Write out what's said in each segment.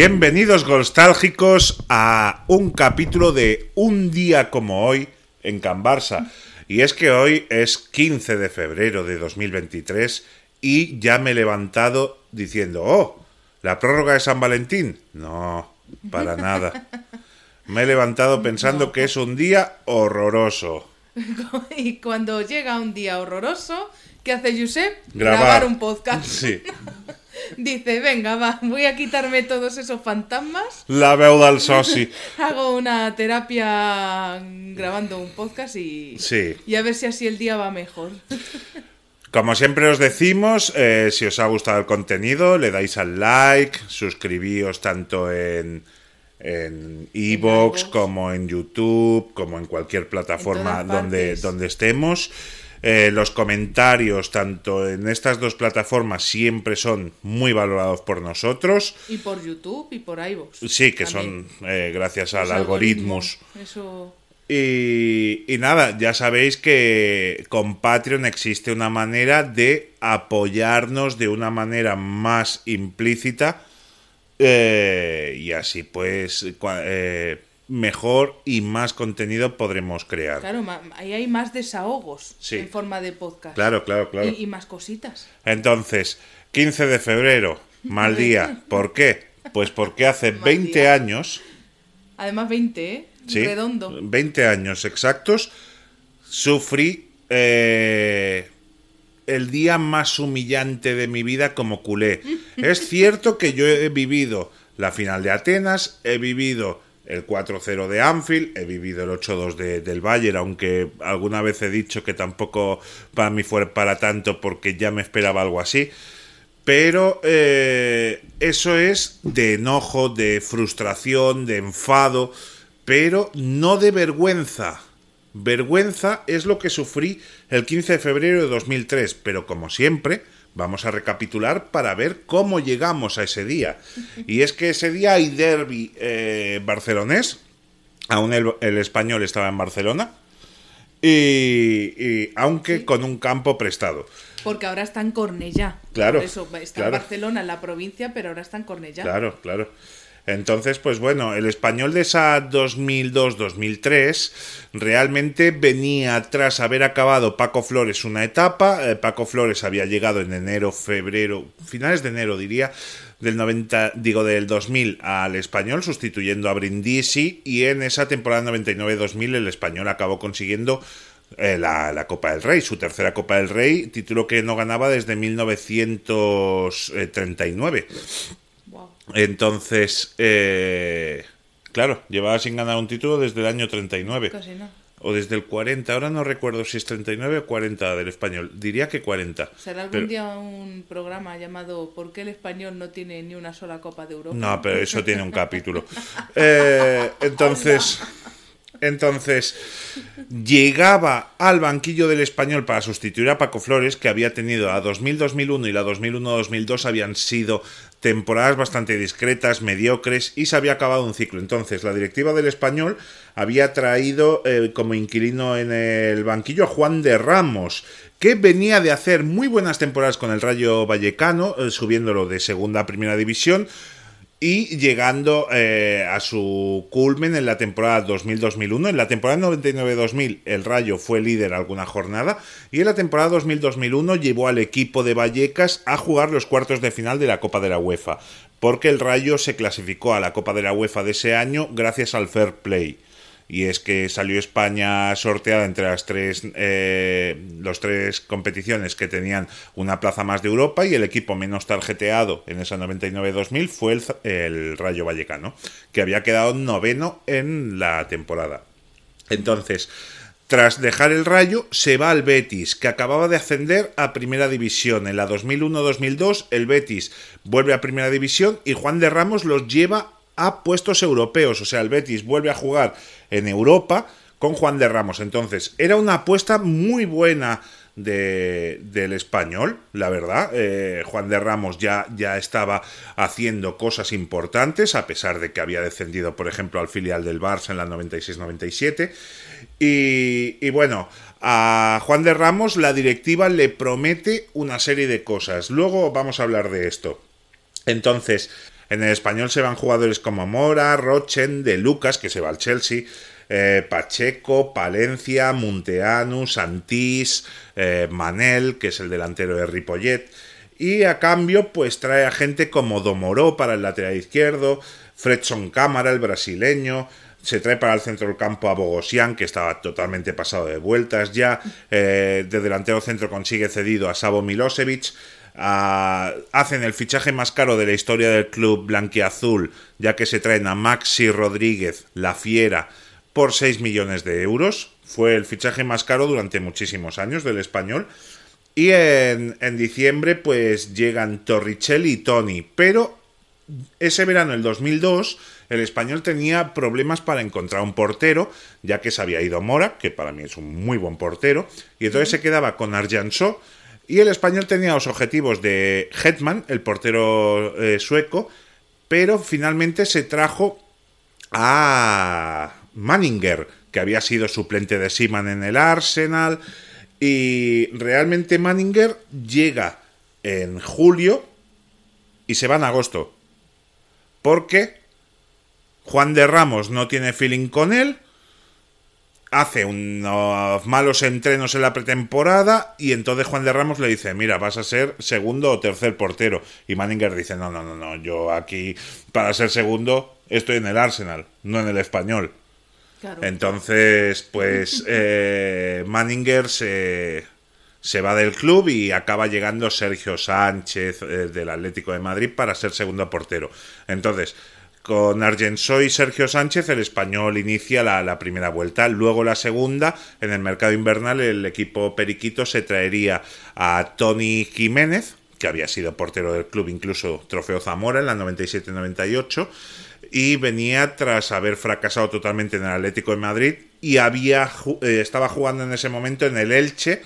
Bienvenidos nostálgicos a un capítulo de Un día como hoy en Can Barça. Y es que hoy es 15 de febrero de 2023 y ya me he levantado diciendo, oh, ¿la prórroga de San Valentín? No, para nada. Me he levantado pensando que es un día horroroso. Y cuando llega un día horroroso, ¿qué hace Josep? Grabar. un podcast. Sí. Dice, venga, va, voy a quitarme todos esos fantasmas. La veu del soci. Hago una terapia grabando un podcast y, Sí. y a ver si así el día va mejor. Como siempre os decimos, eh, si os ha gustado el contenido, le dais al like, suscribíos tanto en en como en YouTube, como en cualquier plataforma En donde, donde estemos. Eh, los comentarios, tanto en estas dos plataformas, siempre son muy valorados por nosotros. Y por YouTube y por iVoox. Sí, que También. son eh, gracias al algoritmos, Eso. Y, y nada, ya sabéis que con Patreon existe una manera de apoyarnos de una manera más implícita eh, y así pues eh, mejor y más contenido podremos crear. Claro, ahí hay más desahogos Sí. en forma de podcast. Claro, claro, claro. Y, y más cositas. Entonces, 15 de febrero, mal día. ¿Por qué? Pues porque hace Mal 20 día. años Además, 20, ¿eh? Sí, Redondo. 20 años exactos, sufrí eh, el día más humillante de mi vida como culé. es cierto que yo he vivido la final de Atenas, he vivido el 4-0 de Anfield, he vivido el 8-2 de- del Bayern, aunque alguna vez he dicho que tampoco para mí fue para tanto porque ya me esperaba algo así. Pero eh, eso es de enojo, de frustración, de enfado, pero no de vergüenza. Vergüenza es lo que sufrí el 15 de febrero de 2003, pero como siempre, vamos a recapitular para ver cómo llegamos a ese día. Y es que ese día hay derby eh, barcelonés, aún el, el español estaba en Barcelona, y, y aunque con un campo prestado. Porque ahora está en Cornellá. Claro, Por eso está claro. en Barcelona, en la provincia, pero ahora está en Cornellá. Claro, claro. Entonces, pues bueno, el español de esa 2002-2003 realmente venía tras haber acabado Paco Flores una etapa. Eh, Paco Flores había llegado en enero, febrero, finales de enero diría, del 90, digo del 2000 al español, sustituyendo a Brindisi. Y en esa temporada 99-2000 el español acabó consiguiendo eh, la, la Copa del Rey, su tercera Copa del Rey, título que no ganaba desde 1939. Entonces, eh, claro, llevaba sin ganar un título desde el año 39. Casi no. O desde el 40, ahora no recuerdo si es 39 o 40 del español. Diría que 40. ¿Será algún Pero- día un programa llamado ¿Por qué el español no tiene ni una sola Copa de Europa? No, pero eso tiene un capítulo. Eh, entonces, entonces, llegaba al banquillo del español para sustituir a Paco Flores, que había tenido a 2000-2001 y la 2001-2002 habían sido temporadas bastante discretas, mediocres, y se había acabado un ciclo. Entonces, la directiva del español había traído eh, como inquilino en el banquillo a Juan de Ramos, que venía de hacer muy buenas temporadas con el Rayo Vallecano, eh, subiéndolo de segunda a primera división, y llegando eh, a su culmen en la temporada 2000-2001. En la temporada 99-2000 el Rayo fue líder alguna jornada y en la temporada 2000-2001 llevó al equipo de Vallecas a jugar los cuartos de final de la Copa de la UEFA, porque el Rayo se clasificó a la Copa de la UEFA de ese año gracias al fair play y es que salió España sorteada entre las tres eh, los tres competiciones que tenían una plaza más de Europa y el equipo menos tarjeteado en esa 99-2000 fue el, el Rayo Vallecano que había quedado noveno en la temporada entonces tras dejar el Rayo, se va al Betis, que acababa de ascender a Primera División. En la 2001-2002, el Betis vuelve a Primera División y Juan de Ramos los lleva a puestos europeos. O sea, el Betis vuelve a jugar en Europa con Juan de Ramos. Entonces, era una apuesta muy buena de, del español, la verdad. Eh, Juan de Ramos ya, ya estaba haciendo cosas importantes, a pesar de que había descendido, por ejemplo, al filial del Barça en la 96-97. Y, y bueno, a Juan de Ramos la directiva le promete una serie de cosas. Luego vamos a hablar de esto. Entonces, En el español se van jugadores como Mora, Rochen, De Lucas, que se va al Chelsea, eh, Pacheco, Palencia, Munteanu, Santís, eh, Manel, que es el delantero de Ripollet. Y a cambio, pues trae a gente como Domoró para el lateral izquierdo, Fredson Cámara, el brasileño. Se trae para el centro del campo a Bogosian, que estaba totalmente pasado de vueltas ya. Eh, de delantero centro consigue cedido a Savo Milosevic. Ah, hacen el fichaje más caro de la historia del club blanquiazul, ya que se traen a Maxi Rodríguez, la fiera, por 6 millones de euros. Fue el fichaje más caro durante muchísimos años del español. Y en, en diciembre pues llegan Torricelli y Tony. Pero ese verano, el 2002, el español tenía problemas para encontrar un portero, ya que se había ido Mora, que para mí es un muy buen portero, y entonces se quedaba con Arjansó. Y el español tenía los objetivos de Hetman, el portero eh, sueco, pero finalmente se trajo a Manninger, que había sido suplente de Seaman en el Arsenal. Y realmente Manninger llega en julio y se va en agosto. Porque Juan de Ramos no tiene feeling con él. Hace unos malos entrenos en la pretemporada y entonces Juan de Ramos le dice, mira, vas a ser segundo o tercer portero. Y Manninger dice, no, no, no, no, yo aquí para ser segundo estoy en el Arsenal, no en el español. Entonces, pues eh, Manninger se, se, va del club y acaba llegando Sergio Sánchez eh, del Atlético de Madrid para ser segundo portero. Entonces, con Argensoy y Sergio Sánchez, el español inicia la, primera vuelta. Luego la segunda, en el mercado invernal, el equipo periquito se traería a Tony Jiménez, que había sido portero del club, incluso trofeo Zamora en la 97-98 y venía tras haber fracasado totalmente en el Atlético de Madrid y había eh, estaba jugando en ese momento en el Elche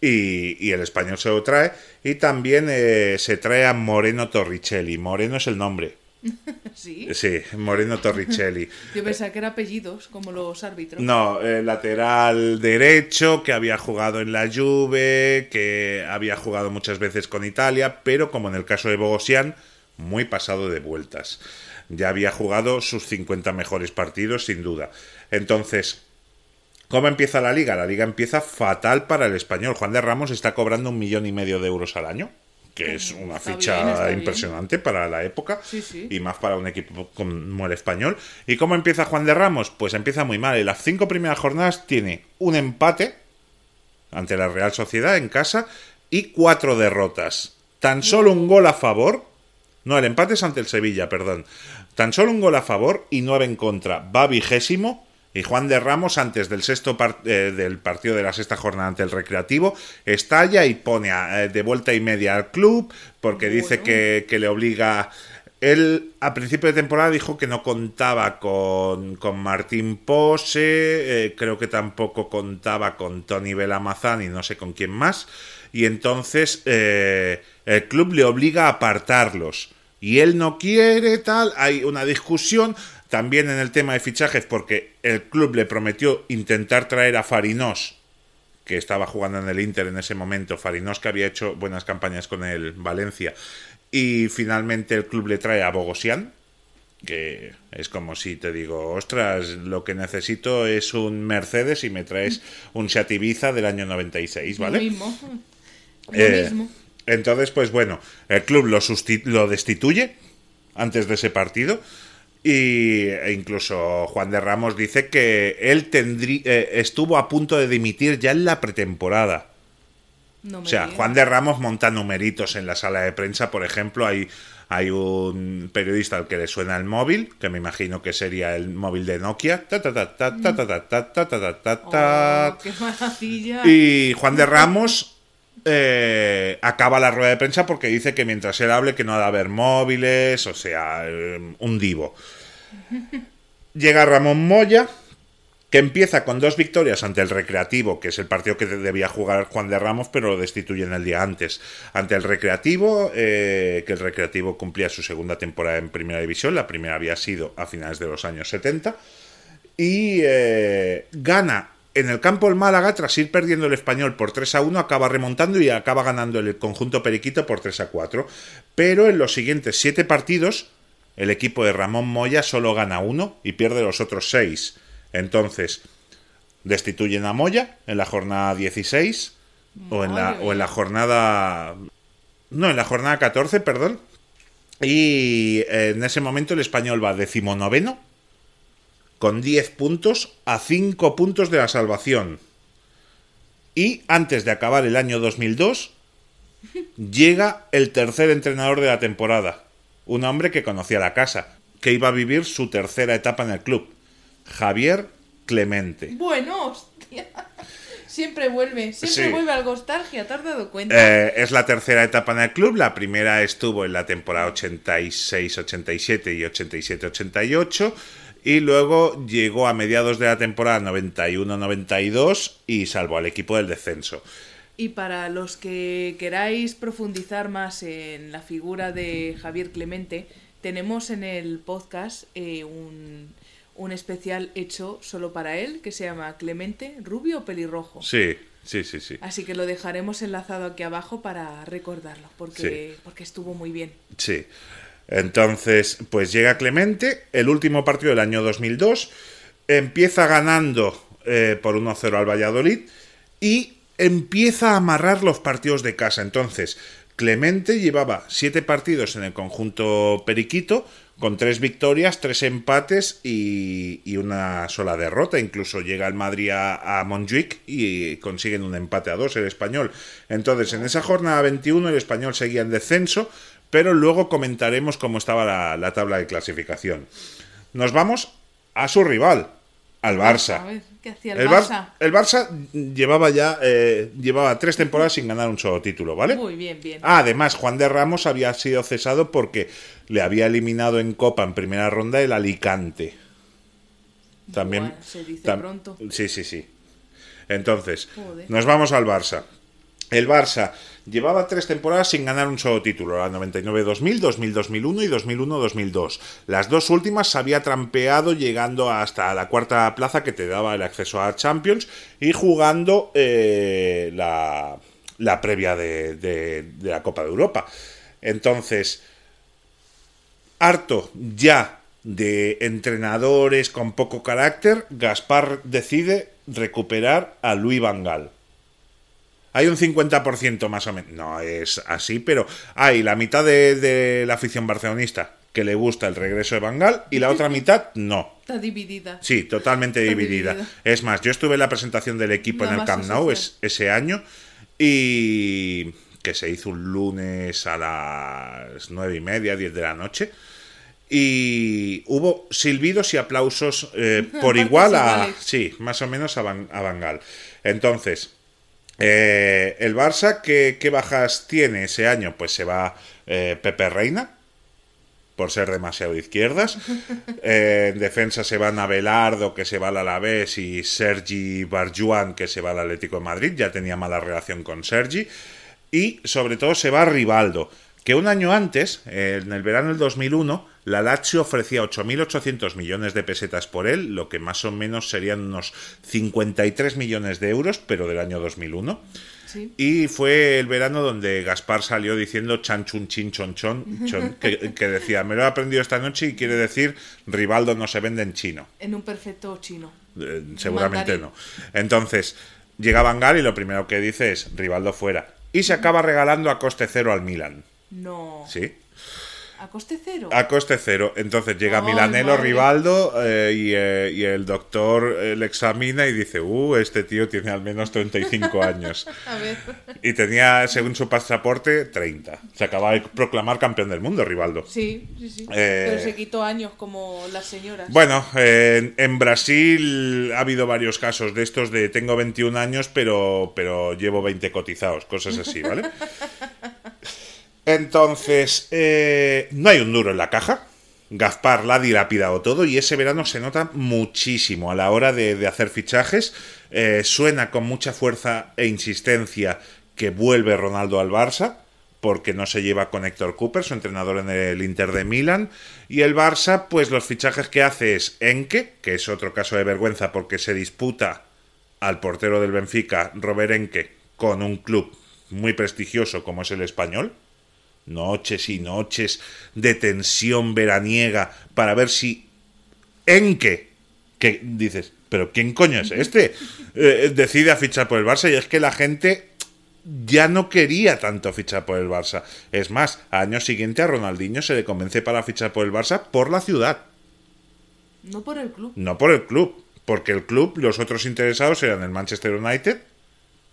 y, el español se lo trae y también eh, se trae a Moreno Torricelli Moreno es el nombre ¿Sí? Sí, Moreno Torricelli. Yo pensaba que eran apellidos, como los árbitros. No, el lateral derecho, que había jugado en la Juve, que había jugado muchas veces con Italia, pero como en el caso de Bogosian, muy pasado de vueltas ya había jugado sus 50 mejores partidos, sin duda. Entonces, ¿cómo empieza la liga? La liga empieza fatal para el español. Juan de Ramos está cobrando un millón y medio de euros al año que es una ficha impresionante para la época y más para un equipo como el español. ¿Y cómo empieza Juan de Ramos? Pues empieza muy mal. En las cinco primeras jornadas tiene un empate ante la Real Sociedad en casa y cuatro derrotas. Tan solo un gol a favor no, el empate es ante el Sevilla, perdón. Tan solo un gol a favor y nueve en contra. Va vigésimo. Y Juan de Ramos, antes del sexto eh, del partido de la sexta jornada ante el Recreativo, estalla y pone eh, de vuelta y media al club porque dice que, le obliga. Él a principio de temporada dijo que no contaba con, con Martín Pose, eh, creo que tampoco contaba con Tony Belamazán y no sé con quién más. Y entonces el club le obliga a apartarlos y él no quiere, tal, hay una discusión también en el tema de fichajes porque el club le prometió intentar traer a Farinós, que estaba jugando en el Inter en ese momento, Farinós que había hecho buenas campañas con el Valencia, y finalmente el club le trae a Bogosian, que es como si te digo, ostras, lo que necesito es un Mercedes y me traes un Seat Ibiza del año 96, ¿vale? Lo mismo. Lo Eh, mismo. Entonces, pues bueno, el club lo, lo destituye antes de ese partido. Y incluso Juan de Ramos dice que él tendrí, estuvo a punto de dimitir ya en la pretemporada. O sea, Juan de Ramos monta numeritos en la sala de prensa, por ejemplo, hay, hay un periodista al que le suena el móvil, que me imagino que sería el móvil de Nokia. Y Juan de Ramos eh, acaba la rueda de prensa porque dice que mientras él hable que no ha de haber móviles, o sea, eh, un divo. Llega Ramón Moya, que empieza con dos victorias ante el Recreativo, que es el partido que debía jugar Juan de Ramos, pero lo destituyen el día antes. Ante el Recreativo, eh, que el Recreativo cumplía su segunda temporada en Primera División, la primera había sido a finales de los años 70, y gana en el campo el Málaga, tras ir perdiendo el español por 3 a 1, acaba remontando y acaba ganando el conjunto periquito por 3 a 4. Pero en los siguientes 7 partidos el equipo de Ramón Moya solo gana uno y pierde los otros seis. Entonces, destituyen a Moya en la jornada 16 o en la, o en la jornada... No, en la jornada 14, perdón. Y en ese momento el español va decimonoveno con 10 puntos a 5 puntos de la salvación. Y antes de acabar el año 2002, llega el tercer entrenador de la temporada. Un hombre que conocía la casa, que iba a vivir su tercera etapa en el club. Javier Clemente. Bueno, hostia. Siempre vuelve, siempre Sí. vuelve al nostalgia, ¿te has dado cuenta? Eh, es la tercera etapa en el club. La primera estuvo en la temporada 86-87 y 87-88. Y luego llegó a mediados de la temporada 91-92 y salvó al equipo del descenso. Y para los que queráis profundizar más en la figura de Javier Clemente, tenemos en el podcast eh, un, un especial hecho solo para él que se llama Clemente, rubio o pelirrojo. Sí, sí, sí, sí. Así que lo dejaremos enlazado aquí abajo para recordarlo, porque, porque estuvo muy bien. Sí. Entonces, pues llega Clemente, el último partido del año 2002, empieza ganando eh, por 1-0 al Valladolid y empieza a amarrar los partidos de casa. Entonces, Clemente llevaba siete partidos en el conjunto Periquito, con tres victorias, tres empates y, y una sola derrota. Incluso llega el Madrid a, a y consiguen un empate a dos el español. Entonces, en esa jornada 21 el español seguía en descenso, pero luego comentaremos cómo estaba la, la tabla de clasificación. Nos vamos a su rival, al Barça. A ver, ¿qué hacía el, El, Bar- Barça? el Barça llevaba ya eh, llevaba tres temporadas sin ganar un solo título, ¿vale? Muy bien, bien. Ah, además, Juan de Ramos había sido cesado porque le había eliminado en Copa en primera ronda el Alicante. También. Se dice tam- pronto. Sí, sí, sí. Entonces, Joder. nos vamos al Barça. El Barça llevaba tres temporadas sin ganar un solo título, la 99-2000, 2000-2001 y 2001-2002. Las dos últimas se había trampeado llegando hasta la cuarta plaza que te daba el acceso a Champions y jugando eh, la, previa de, de- de la Copa de Europa. Entonces, harto ya de entrenadores con poco carácter, Gaspar decide recuperar a Luis Vangal. Hay un 50% más o menos. No es así, pero hay la mitad de, de la afición barcelonista que le gusta el regreso de Vangal y la otra mitad no. Está dividida. Sí, totalmente dividida. dividida. Es más, yo estuve en la presentación del equipo en el Camp Nou es- ese año y que se hizo un lunes a las nueve y media, 10 de la noche. Y hubo silbidos y aplausos eh, por igual a... Sí, más o menos a, Van- a Bangal. Entonces, eh, el Barça, ¿qué, qué bajas tiene ese año? Pues se va eh, Pepe Reina, por ser demasiado izquierdas. Eh, en defensa se van a Belardo, que se va al Alavés, y Sergi Barjuan, que se va al Atlético de Madrid. Ya tenía mala relación con Sergi. Y sobre todo se va Rivaldo, que un año antes, en el verano del 2001, la Lazio ofrecía 8.800 millones de pesetas por él, lo que más o menos serían unos 53 millones de euros, pero del año 2001. Sí. Y fue el verano donde Gaspar salió diciendo chan chun chin chon chon, chon, que, que decía, me lo he aprendido esta noche y quiere decir Rivaldo no se vende en chino. En un perfecto chino. Eh, seguramente Mandarín. no. Entonces, llega Bangal y lo primero que dice es Rivaldo fuera. Y se acaba regalando a coste cero al Milan. No. ¿Sí? ¿A coste cero? A coste cero. Entonces llega Milanelo. Rivaldo eh, y, eh, y el doctor eh, le examina y dice, uh, este tío tiene al menos 35 años. A ver. Y tenía, según su pasaporte, 30. Se acaba de proclamar campeón del mundo, Rivaldo. Sí, sí, sí. Eh, Pero se quitó años como las señoras. Bueno, eh, en, en Brasil ha habido varios casos de estos de tengo 21 años, pero, pero llevo 20 cotizados, cosas así, ¿vale? Entonces, eh, no hay un duro en la caja. Gaspar la ha dilapidado todo y ese verano se nota muchísimo a la hora de, hacer fichajes. Eh, suena con mucha fuerza e insistencia que vuelve Ronaldo al Barça porque no se lleva con Héctor Cooper, su entrenador en el Inter de Milán. Y el Barça, pues los fichajes que hace es Enke, que es otro caso de vergüenza porque se disputa al portero del Benfica, Robert Enke, con un club muy prestigioso como es el español. Noches y noches de tensión veraniega para ver si en qué, que dices, pero ¿quién coño es este? Eh, decide a fichar por el Barça y es que la gente ya no quería tanto fichar por el Barça. Es más, al año siguiente a Ronaldinho se le convence para fichar por el Barça por la ciudad. No por el club. No por el club, porque el club, los otros interesados eran el Manchester United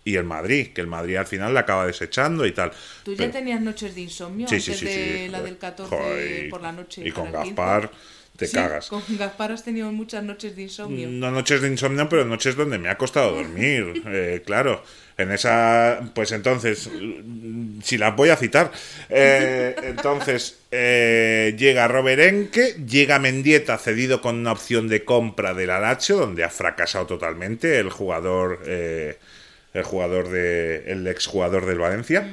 y el Madrid, que el Madrid al final la acaba desechando y tal. ¿Tú ya tenías noches de insomnio Sí, antes sí, sí, de la del 14 Joder, por la noche? Y con para el 15? Gaspar te Sí, cagas. Con Gaspar has tenido muchas noches de insomnio. No noches de insomnio, pero noches donde me ha costado dormir. eh, claro, en esa. Pues entonces, si las voy a citar. eh, entonces, eh, llega Roberenque, llega Mendieta cedido con una opción de compra del Alacho, donde ha fracasado totalmente el jugador. El jugador de. el exjugador del Valencia.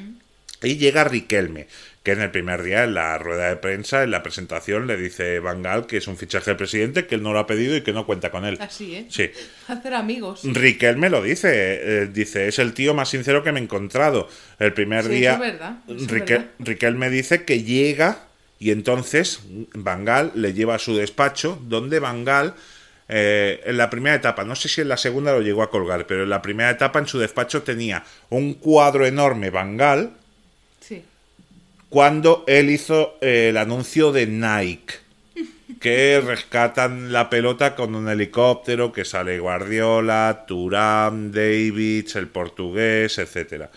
Y llega Riquelme, que en el primer día, en la rueda de prensa, en la presentación, le dice Van Gaal que es un fichaje del presidente, que él no lo ha pedido y que no cuenta con él. Así, ¿eh? Sí. Hacer amigos. Riquelme lo dice, eh, dice, es el tío más sincero que me he encontrado. El primer Sí, día, eso es verdad, eso es Rique- verdad. Riquelme dice que llega y entonces Van Gaal le lleva a su despacho, donde Van Gaal, eh, en la primera etapa, no sé si en la segunda lo llegó a colgar, pero en la primera etapa en su despacho tenía un cuadro enorme Van Gaal, Sí. cuando él hizo eh, el anuncio de Nike, que rescatan la pelota con un helicóptero, que sale Guardiola, Turán, Davids, el portugués, etcétera.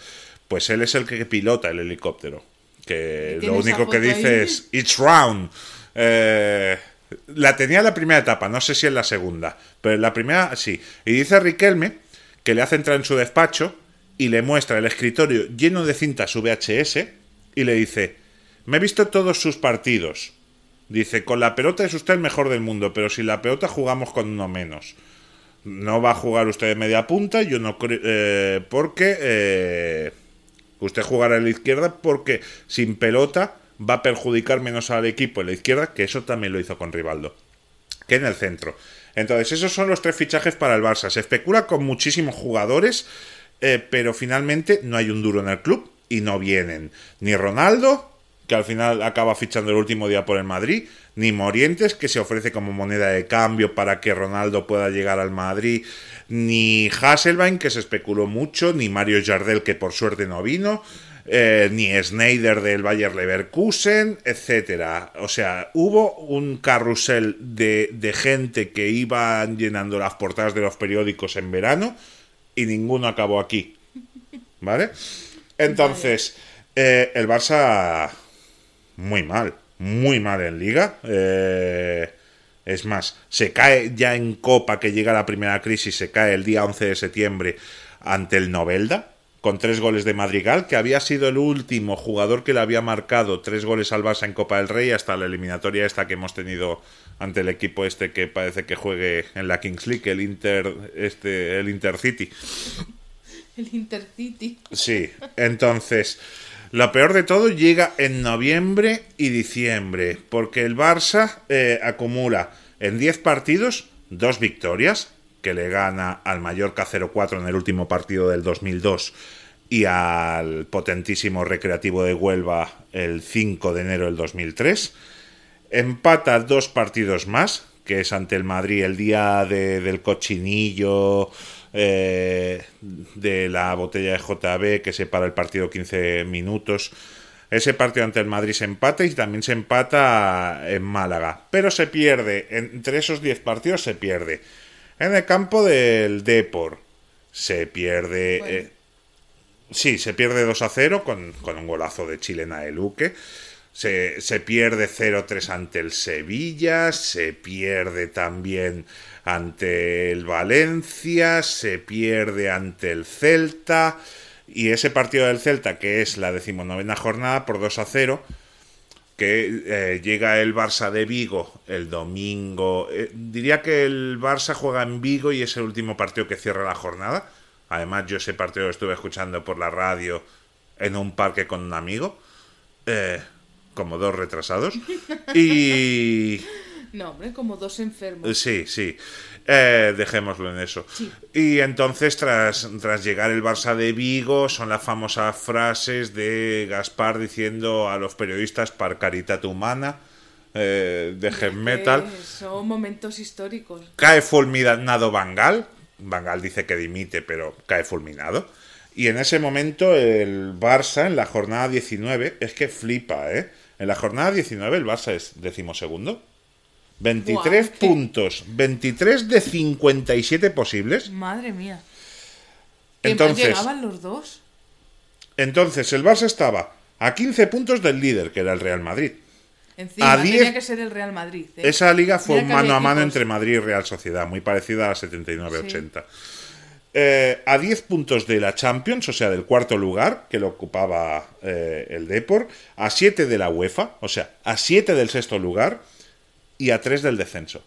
Pues él es el que pilota el helicóptero. Que ¿Y lo único que dice ahí? es It's round. Eh, la tenía en la primera etapa, no sé si en la segunda, pero en la primera sí. Y dice Riquelme que le hace entrar en su despacho y le muestra el escritorio lleno de cintas VHS y le dice, me he visto todos sus partidos. Dice, con la pelota es usted el mejor del mundo, pero sin la pelota jugamos con uno menos. No va a jugar usted de media punta, yo no creo... eh, porque... eh, usted jugará en la izquierda porque sin pelota va a perjudicar menos al equipo en la izquierda, que eso también lo hizo con Rivaldo, que en el centro. Entonces, esos son los tres fichajes para el Barça. Se especula con muchísimos jugadores, eh, pero finalmente no hay un duro en el club y no vienen ni Ronaldo, que al final acaba fichando el último día por el Madrid, ni Morientes, que se ofrece como moneda de cambio para que Ronaldo pueda llegar al Madrid, ni Hasselbein, que se especuló mucho, ni Mario Jardel, que por suerte no vino, eh, ni Snyder del Bayer Leverkusen, etcétera. O sea, hubo un carrusel de, de gente que iban llenando las portadas de los periódicos en verano y ninguno acabó aquí. ¿Vale? Entonces, eh, el Barça muy mal, muy mal en liga. Eh, es más, se cae ya en Copa, que llega la primera crisis, se cae el día 11 de septiembre ante el Novelda, con tres goles de Madrigal, que había sido el último jugador que le había marcado tres goles al Barça en Copa del Rey hasta la eliminatoria esta que hemos tenido ante el equipo este que parece que juegue en la Kings League, el Inter, este, el Intercity. El Intercity. Sí, entonces, lo peor de todo llega en noviembre y diciembre, porque el Barça eh, acumula en 10 partidos dos victorias, que le gana al Mallorca 0-4 en el último partido del 2002 y al potentísimo Recreativo de Huelva el 5 de enero del 2003. Empata dos partidos más, que es ante el Madrid el día de- del cochinillo, eh, de la botella de JB que separa el partido 15 minutos. Ese partido ante el Madrid se empata y también se empata en Málaga. Pero se pierde, entre esos 10 partidos se pierde. En el campo del Depor se pierde... Bueno. eh, Sí, se pierde 2 a 0 con, con un golazo de chilena de Luque. Se, se pierde 0-3 ante el Sevilla, se pierde también ante el Valencia, se pierde ante el Celta. Y ese partido del Celta, que es la decimonovena jornada, por 2 a 0, que eh, llega el Barça de Vigo el domingo. Eh, diría que el Barça juega en Vigo y es el último partido que cierra la jornada. Además, yo ese partido lo estuve escuchando por la radio en un parque con un amigo, eh, como dos retrasados. Y, No, hombre, como dos enfermos. Sí, sí. Eh, dejémoslo en eso. Sí. Y entonces, tras, tras llegar el Barça de Vigo, son las famosas frases de Gaspar diciendo a los periodistas par caritat humana, eh, de heavy metal. Son momentos históricos. Cae fulminado Bangal. Bangal dice que dimite, pero cae fulminado. Y en ese momento el Barça, en la jornada 19, es que flipa, ¿eh? En la jornada 19 el Barça es decimosegundo. 23 Buah, es que- puntos, 23 de 57 posibles. Madre mía. ¿Qué más Entonces, llegaban los dos? entonces el Barça estaba a 15 puntos del líder, que era el Real Madrid. Encima a diez- tenía que ser el Real Madrid. ¿eh? Esa liga fue un mano a mano entre Madrid y Real Sociedad, muy parecida a la 79-80. Eh, a 10 puntos de la Champions, o sea, del cuarto lugar, que lo ocupaba eh, el Depor, a 7 de la UEFA, o sea, a 7 del sexto lugar y a 3 del descenso.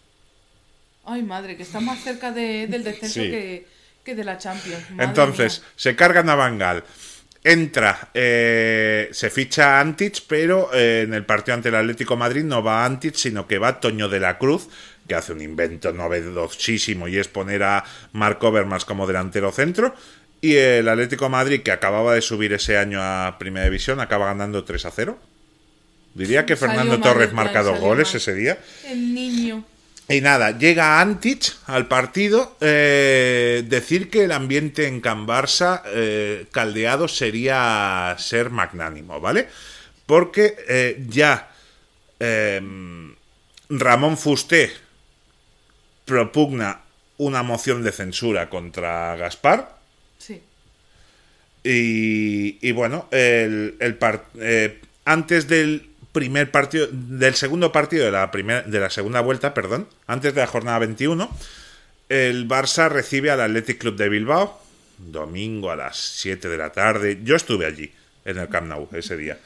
Ay, madre, que está más cerca de- del descenso Sí. que, que de la Champions. Madre Entonces, mía. se cargan a Bangal. Entra, eh, se ficha a Antich, pero eh, en el partido ante el Atlético de Madrid no va Antich, sino que va Toño de la Cruz, que hace un invento novedosísimo y es poner a Marc Overmars como delantero centro. Y el Atlético de Madrid, que acababa de subir ese año a Primera División, acaba ganando 3 a 0. Diría que Fernando Torres marca dos goles mal. ese día. El niño. Y nada, llega Antich al partido. eh, decir que el ambiente en Can Barça eh, caldeado sería ser magnánimo, ¿vale? Porque eh, ya eh, Ramón Fusté propugna una moción de censura contra Gaspar. Sí. Y, y bueno, el, el par- antes del primer partido, del segundo partido de la, primer, de la segunda vuelta, perdón, antes de la jornada 21, el Barça recibe al Athletic Club de Bilbao, domingo a las 7 de la tarde. Yo estuve allí, en el Camp Nou, ese día.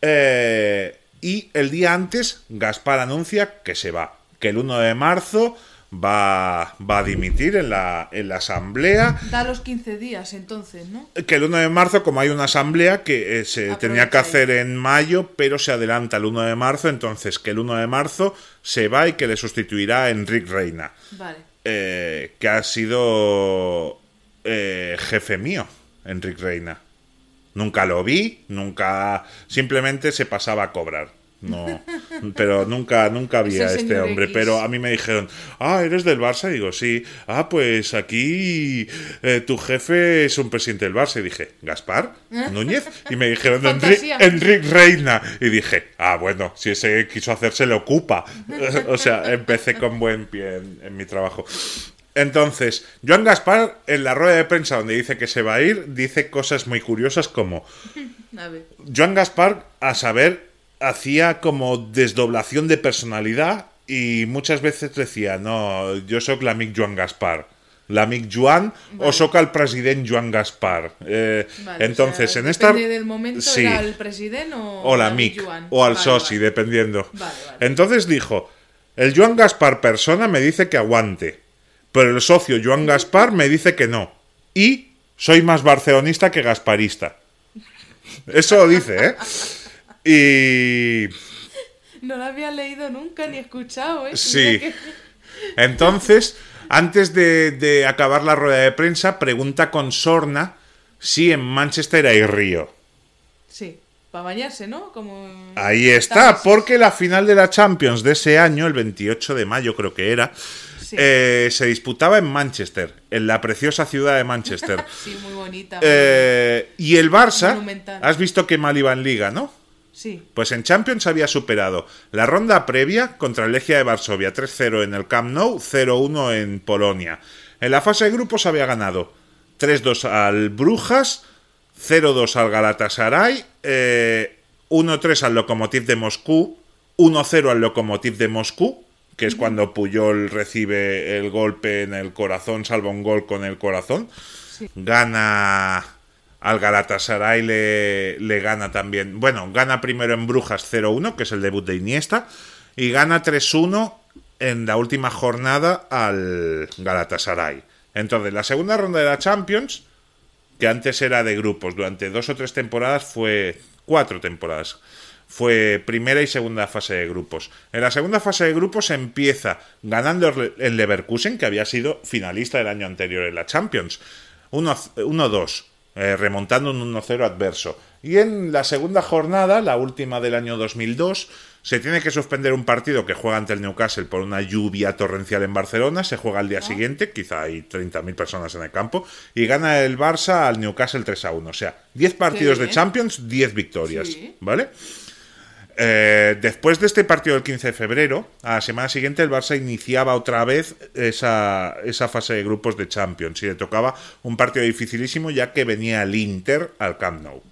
Eh, y el día antes, Gaspar anuncia que se va, que el 1 de marzo va, va a dimitir en la, en la asamblea Da los 15 días entonces, ¿no? que el 1 de marzo, como hay una asamblea que eh, se Aprovecha tenía que ahí. hacer en mayo, pero se adelanta el 1 de marzo, entonces que el 1 de marzo se va y que le sustituirá a Enric Reina, Vale. eh, que ha sido eh, jefe mío, Enric Reina. Nunca lo vi, nunca, simplemente se pasaba a cobrar. No, pero nunca, nunca vi a este hombre. X. Pero a mí me dijeron, ah, ¿eres del Barça? Y digo, sí. Ah, pues aquí eh, tu jefe es un presidente del Barça. Y dije, ¿Gaspar? ¿Núñez? Y me dijeron. Enric Reina. Y dije, ah, bueno, si ese quiso hacerse, le ocupa. o sea, empecé con buen pie en, en mi trabajo. Entonces, Joan Gaspar, en la rueda de prensa donde dice que se va a ir, dice cosas muy curiosas como. Joan Gaspar, a saber, hacía como desdoblación de personalidad y muchas veces decía, no, yo soy l'amic Joan Gaspar. L'amic Joan o soy el president Joan Gaspar. Eh, Vale, entonces, o sea, en esta... del momento, Sí. ¿era el presidente o, O la l'amic MIC, Joan? o al Vale, soci, dependiendo. Vale, vale. Entonces dijo, el Joan Gaspar persona me dice que aguante, pero el socio Joan Gaspar me dice que no. Y soy más barcelonista que gasparista. Eso lo dice, ¿eh? Y No lo había leído nunca ni escuchado, ¿eh? Sí. Que- entonces, antes de, de acabar la rueda de prensa, pregunta con sorna si en Manchester hay río. Sí. Para bañarse, ¿no? Como... Ahí está, porque la final de la Champions de ese año, el 28 de mayo creo que era, Sí. eh, se disputaba en Manchester, en la preciosa ciudad de Manchester. Sí, muy bonita. Eh, y el Barça, has visto que mal iba en liga, ¿no? Sí. Pues en Champions había superado la ronda previa contra el Legia de Varsovia 3-0 en el Camp Nou, 0-1 en Polonia. En la fase de grupos había ganado 3-2 al Brujas, 0-2 al Galatasaray, eh, 1-3 al Lokomotiv de Moscú, 1-0 al Lokomotiv de Moscú, que es cuando Puyol recibe el golpe en el corazón, salva un gol con el corazón. Gana al Galatasaray, le, le gana también. Bueno, gana primero en Brujas 0-1, que es el debut de Iniesta, y gana 3-1 en la última jornada al Galatasaray. Entonces, la segunda ronda de la Champions, que antes era de grupos, durante dos o tres temporadas fue cuatro temporadas. fue primera y segunda fase de grupos. En la segunda fase de grupos empieza ganando el Leverkusen, que había sido finalista del año anterior en la Champions. 1-2, eh, remontando un 1-0 adverso. Y en la segunda jornada, la última del año 2002, se tiene que suspender un partido que juega ante el Newcastle por una lluvia torrencial en Barcelona. Se juega al día siguiente, quizá hay 30.000 personas en el campo. Y gana el Barça al Newcastle 3 a 1. O sea, 10 partidos de Champions, 10 victorias. ¿Vale? Eh, después de este partido del 15 de febrero, a la semana siguiente el Barça iniciaba otra vez esa, esa fase de grupos de Champions y le tocaba un partido dificilísimo ya que venía el Inter al Camp Nou.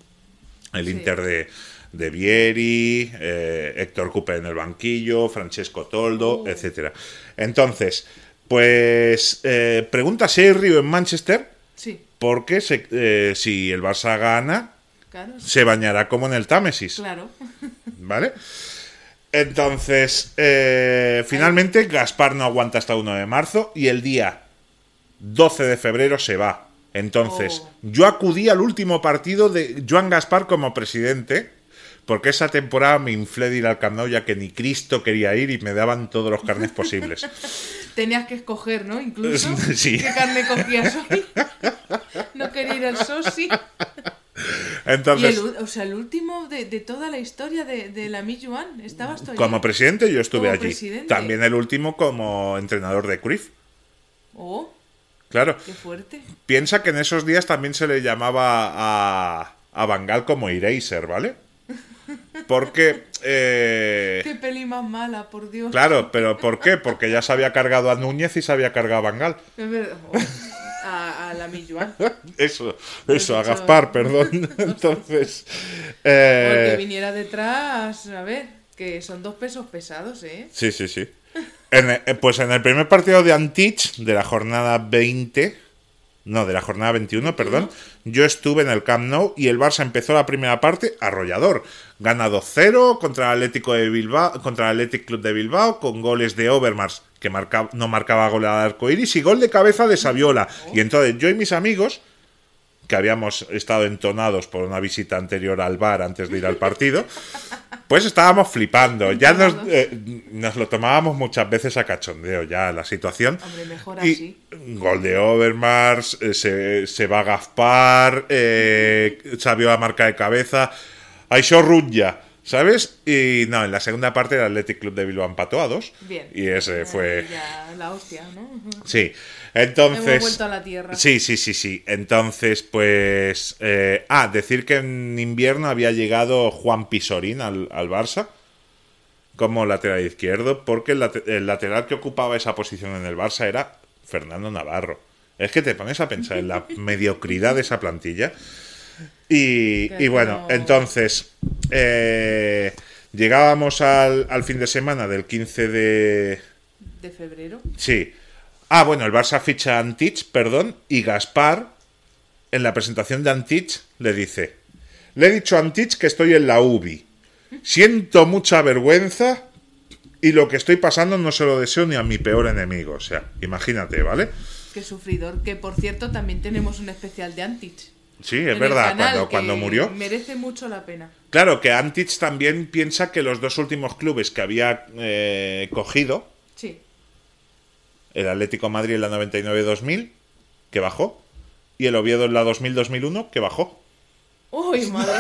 El Inter de, de Vieri, eh, Héctor Cooper en el banquillo, Francesco Toldo, uh. etcétera. Entonces, pues eh, pregunta Sergio en Manchester, sí. porque eh, si el Barça gana, se bañará como en el Támesis. Claro. ¿Vale? Entonces, finalmente Gaspar no aguanta hasta 1 de marzo y el día 12 de febrero se va. Entonces, oh. yo acudí al último partido de Joan Gaspar como presidente, porque esa temporada me inflé de ir al Camp Nou ya que ni Cristo quería ir y me daban todos los carnes posibles. Tenías que escoger, ¿no? Incluso. Sí. ¿Qué carne cogías hoy? no quería ir al Sosi. Entonces, o sea, el último de, toda la historia de, de la Mi Juan, ¿estabas tú allí? Como presidente yo estuve allí. También el último como entrenador de Cruyff. Oh. Claro. Qué fuerte. Piensa que en esos días también se le llamaba a, a Bangal como Eraser, ¿vale? Porque... Eh... Qué peli más mala, por Dios. Claro, pero ¿por qué? Porque ya se había cargado a Núñez y se había cargado a Bangal. A, la Milluan. Eso, eso, a Gaspar, perdón. Entonces... Eh... Porque viniera detrás, a ver, que son dos pesos pesados, ¿eh? Sí, sí, sí. Eh, pues en el primer partido de Antich, de la jornada 20, no, de la jornada 21, perdón, yo estuve en el Camp Nou y el Barça empezó la primera parte arrollador. Gana 2-0 contra el Atlético de Bilbao, contra el Athletic Club de Bilbao, con goles de Overmars, que no marcaba gol al arco iris, y gol de cabeza de Saviola. Y entonces yo y mis amigos que habíamos estado entonados por una visita anterior al bar antes de ir al partido, pues estábamos flipando. Ya nos, eh, nos lo tomábamos muchas veces a cachondeo ya la situación. Hombre, mejor así. Gol de Overmars, eh, se, se, va a Gaspar, eh, Sabio a marca de cabeza, Aisho ya ¿Sabes? Y no, en la segunda parte el Athletic Club de Bilbao empató a dos. Bien. Y ese fue. Ya la hostia, ¿no? Sí. Entonces. Hemos vuelto a la tierra. Sí, sí, sí, sí. Entonces, pues. Eh, ah, decir que en invierno había llegado Juan Pisorín al, al Barça como lateral izquierdo, porque el, el, lateral que ocupaba esa posición en el Barça era Fernando Navarro. Es que te pones a pensar en la mediocridad de esa plantilla. Y, bueno, entonces, eh, llegábamos al, al, fin de semana del 15 de... ¿De febrero? Sí. Ah, bueno, el Barça ficha a Antich, perdón, y Gaspar, en la presentación de Antich, le dice, le he dicho a Antich que estoy en la UBI. Siento mucha vergüenza y lo que estoy pasando no se lo deseo ni a mi peor enemigo. O sea, imagínate, ¿vale? Qué sufridor. Que por cierto, también tenemos un especial de Antich. Sí, es verdad, cuando, cuando murió. Merece mucho la pena. Claro, que Antich también piensa que los dos últimos clubes que había eh, cogido, sí. el Atlético Madrid en la 99-2000, que bajó, y el Oviedo en la 2000-2001, que bajó. ¡Uy, madre!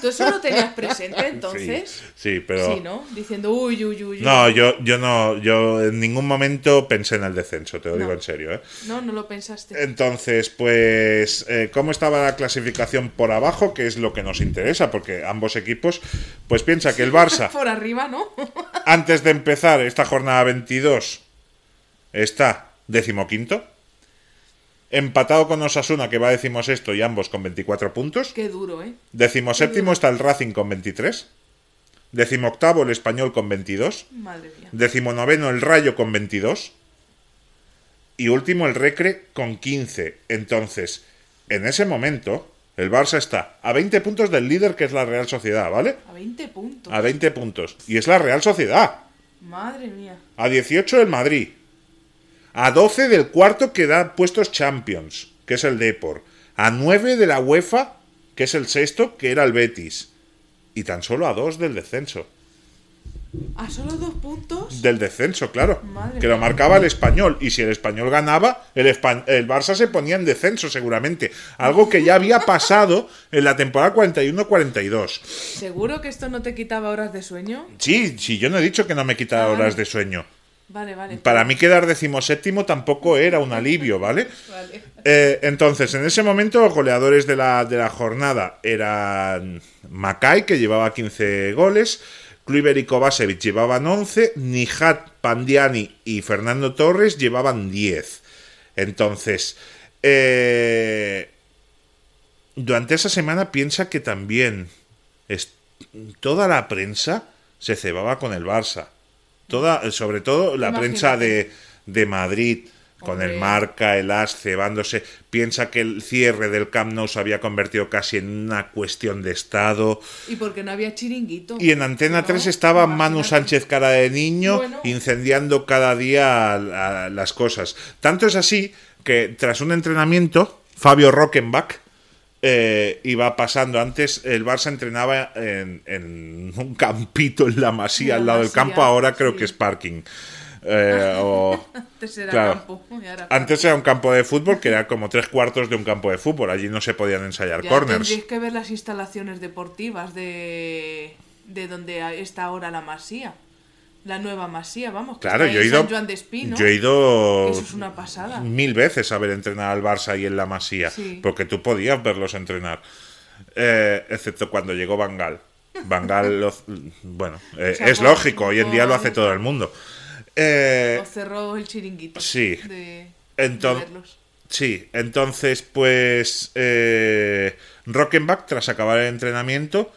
¿Tú eso lo tenías presente entonces? Sí, pero. Sí, ¿no? Diciendo, uy, uy, uy. No, yo, yo no, yo en ningún momento pensé en el descenso, te lo digo en serio, ¿eh? No, no lo pensaste. Entonces, pues, eh, ¿cómo estaba la clasificación por abajo? Que es lo que nos interesa, porque ambos equipos, pues piensa que el Barça. por arriba, ¿no? antes de empezar esta jornada 22, está decimoquinto. Empatado con Osasuna, que va decimos esto, y ambos con 24 puntos. Qué duro, ¿eh? Decimo séptimo está el Racing con 23. Decimo octavo el Español con 22. Madre mía. Décimo noveno el Rayo con 22. Y último el Recre con 15. Entonces, en ese momento, el Barça está a 20 puntos del líder que es la Real Sociedad, ¿vale? A 20 puntos. A 20 puntos. Y es la Real Sociedad. Madre mía. A 18 el Madrid. A 12 del cuarto que da puestos Champions, que es el Depor. A 9 de la UEFA, que es el sexto, que era el Betis. y tan solo a dos del descenso. ¿A solo dos puntos? Del descenso, claro. Madre que lo marcaba el español. Y si el español ganaba, el, espa- el Barça se ponía en descenso seguramente. Algo que ya había pasado en la temporada 41-42. ¿Seguro que esto no te quitaba horas de sueño? Sí, sí, yo no he dicho que no me quitara Ah, horas de sueño. Vale, vale. Para mí quedar decimoséptimo tampoco era un alivio, ¿vale? Vale. Eh, entonces, en ese momento, los goleadores de la, de la jornada eran Mackay, que llevaba 15 goles, Kluivert y Kovacevic llevaban 11, Nihat, Pandiani y Fernando Torres llevaban 10. Entonces, eh, durante esa semana piensa que también es- toda la prensa se cebaba con el Barça. Toda, sobre todo la Imagínate. prensa de, de Madrid, con el marca, el as, cebándose. Piensa que el cierre del Camp Nou se había convertido casi en una cuestión de Estado. Y porque no había chiringuito. Y en Antena No, 3 estaba Manu. Sánchez cara de niño Bueno. incendiando cada día la- las cosas. Tanto es así que tras un entrenamiento, Fabio Rockenbach eh, iba pasando. Antes el Barça entrenaba en, en un campito en la masía, al la lado del campo. Ahora creo sí. que es parking. Eh, o- Antes era claro. campo. y ahora Antes era un campo de fútbol que era como tres cuartos de un campo de fútbol. Allí no se podían ensayar Ya corners. tendréis que ver las instalaciones deportivas de, de donde está ahora la Masía. La nueva Masía, vamos. que Claro, yo he ido. San de Espí, ¿no? Yo he ido. Eso es una pasada. mil veces a ver entrenar al Barça y en la Masía, Sí. porque tú podías verlos entrenar, Eh, excepto cuando llegó Bangal. Bangal, lo- bueno, eh, O sea, es lógico, hoy en día lo hace todo el mundo. Eh, cerró el chiringuito. sí. De, Enton- de verlos. sí, entonces, pues, Rockenbach, tras acabar el entrenamiento,